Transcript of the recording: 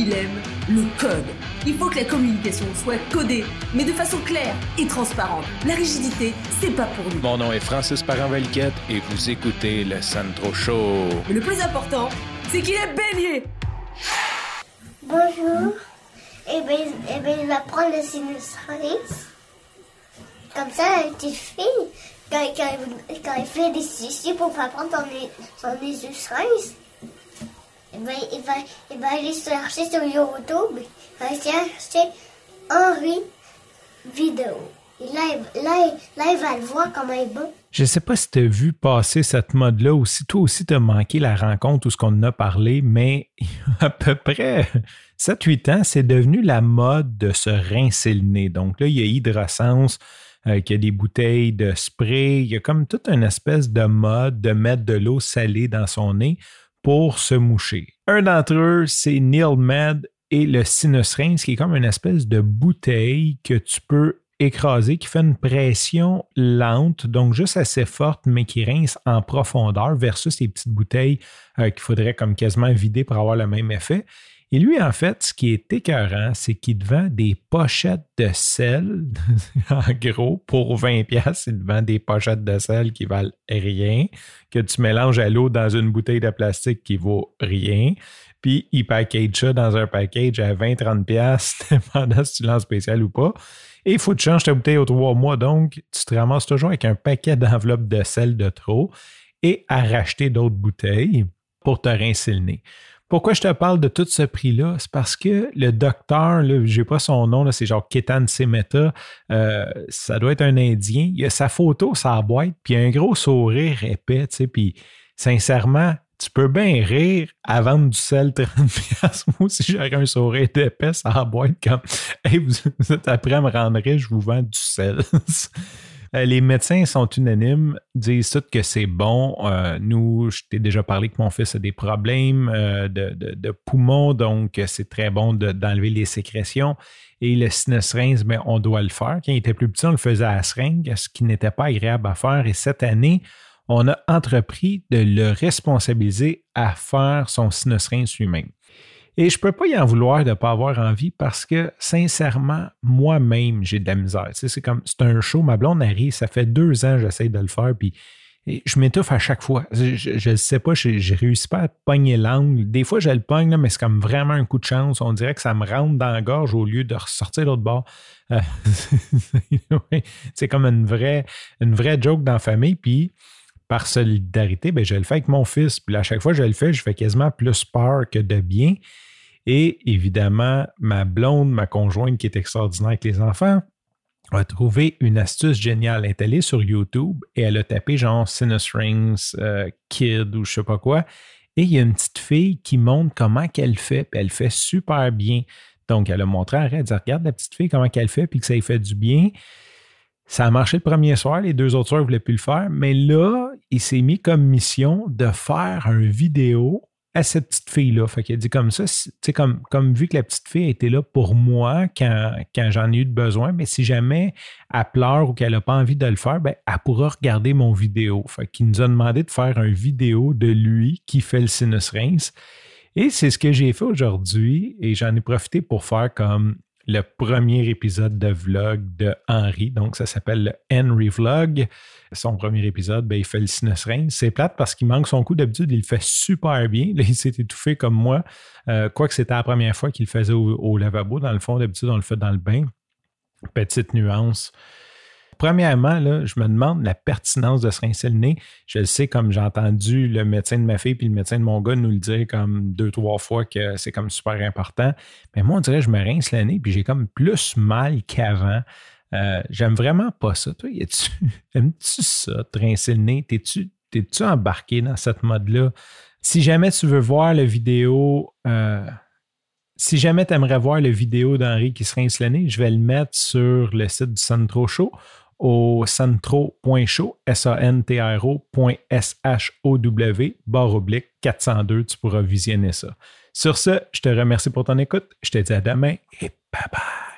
il aime le code. Il faut que la communication soit codée, mais de façon claire et transparente. La rigidité, c'est pas pour nous. Mon nom est Francis Parent-Valquette et vous écoutez le Sandro Show. Mais le plus important, c'est qu'il est bélier. Bonjour. Et bien, eh ben, il va prendre le sinus Comme ça, la petite fille, quand, quand, quand elle fait des sissi pour pas prendre son, son sinus il va, il, va, aller chercher sur YouTube, il va chercher Henri vidéo. Là, il va le voir comment il va. Je sais pas si tu as vu passer cette mode-là ou si toi aussi tu as manqué la rencontre ou ce qu'on en a parlé, mais à peu près 7-8 ans, c'est devenu la mode de se rincer le nez. Donc là, il y a Hydrosense euh, qui a des bouteilles de spray. Il y a comme toute une espèce de mode de mettre de l'eau salée dans son nez pour se moucher. Un d'entre eux, c'est Neil Med et le Sinus qui est comme une espèce de bouteille que tu peux écraser, qui fait une pression lente, donc juste assez forte, mais qui rince en profondeur, versus les petites bouteilles euh, qu'il faudrait comme quasiment vider pour avoir le même effet. Et lui, en fait, ce qui est écœurant, c'est qu'il te vend des pochettes de sel, en gros, pour 20 pièces, il te vend des pochettes de sel qui valent rien, que tu mélanges à l'eau dans une bouteille de plastique qui vaut rien, puis il package ça dans un package à 20-30 pièces, dépendant si tu lances spécial ou pas. Et il faut que tu changes ta bouteille aux trois mois, donc tu te ramasses toujours avec un paquet d'enveloppes de sel de trop et à racheter d'autres bouteilles pour te rincer le nez. Pourquoi je te parle de tout ce prix-là? C'est parce que le docteur, je n'ai pas son nom, c'est genre Ketan Semeta, euh, ça doit être un Indien. Il a sa photo, sa boîte, puis un gros sourire épais, tu sais, puis sincèrement, tu peux bien rire à vendre du sel 30 Moi aussi, j'aurais un sourire épais, ça boîte comme Hey, vous, êtes après à me rendre riche, je vous vends du sel. Euh, les médecins sont unanimes, disent tous que c'est bon. Euh, nous, je t'ai déjà parlé que mon fils a des problèmes euh, de, poumons, donc c'est très bon d'enlever les sécrétions. Et le sinus ben, on doit le faire. Quand il était plus petit, on le faisait à la seringue, ce qui n'était pas agréable à faire. Et cette année, on a entrepris de le responsabiliser à faire son sinus lui-même. Et je ne peux pas y en vouloir de ne pas avoir envie parce que, sincèrement, moi-même, j'ai de la misère. c'est comme, c'est un show, ma blonde arrive, ça fait deux ans que j'essaie de le faire, puis je m'étouffe à chaque fois. Je ne sais pas, je ne réussis pas à pogner l'angle. Des fois, je le pogne, mais c'est comme vraiment un coup de chance. On dirait que ça me rentre dans la gorge au lieu de ressortir l'autre bord. Euh, c'est comme une vraie, une vraie joke dans la famille. Puis, par solidarité, ben, je le fais avec mon fils. Puis à chaque fois que je le fais, je fais quasiment plus peur que de bien. Et évidemment, ma blonde, ma conjointe qui est extraordinaire avec les enfants, a trouvé une astuce géniale. Elle est sur YouTube et elle a tapé genre Sinus Rings euh, Kid ou je sais pas quoi. Et il y a une petite fille qui montre comment qu'elle fait. Puis elle fait super bien. Donc, elle a montré à elle, dit Regarde la petite fille, comment qu'elle fait, puis que ça lui fait du bien. Ça a marché le premier soir, les deux autres soirs ne voulaient plus le faire, mais là, il s'est mis comme mission de faire une vidéo à cette petite fille-là. Fait qu'il a dit comme ça, comme, comme vu que la petite fille était là pour moi quand, quand j'en ai eu besoin, mais si jamais elle pleure ou qu'elle n'a pas envie de le faire, ben, elle pourra regarder mon vidéo. Fait qu'il nous a demandé de faire une vidéo de lui qui fait le sinus rinse. Et c'est ce que j'ai fait aujourd'hui et j'en ai profité pour faire comme le premier épisode de vlog de Henry. Donc, ça s'appelle le Henry Vlog. Son premier épisode, ben, il fait le sinus C'est plate parce qu'il manque son coup. D'habitude, il le fait super bien. Il s'est étouffé comme moi. Euh, quoique c'était la première fois qu'il le faisait au, au, lavabo. Dans le fond, d'habitude, on le fait dans le bain. Petite nuance premièrement, là, je me demande la pertinence de se rincer le nez. Je le sais, comme j'ai entendu le médecin de ma fille puis le médecin de mon gars nous le dire comme deux, trois fois que c'est comme super important. Mais moi, on dirait que je me rince le nez puis j'ai comme plus mal qu'avant. Euh, j'aime vraiment pas ça. Toi, aimes-tu ça, te rincer le nez? T'es-tu T'es-tu embarqué dans cette mode-là? Si jamais tu veux voir la vidéo, euh, si jamais tu aimerais voir la vidéo d'Henri qui se rince le nez, je vais le mettre sur le site du Centro Show au centro.show, S-A-N-T-R-O.S-H-O-W, barre oblique 402, tu pourras visionner ça. Sur ce, je te remercie pour ton écoute. Je te dis à demain et bye bye.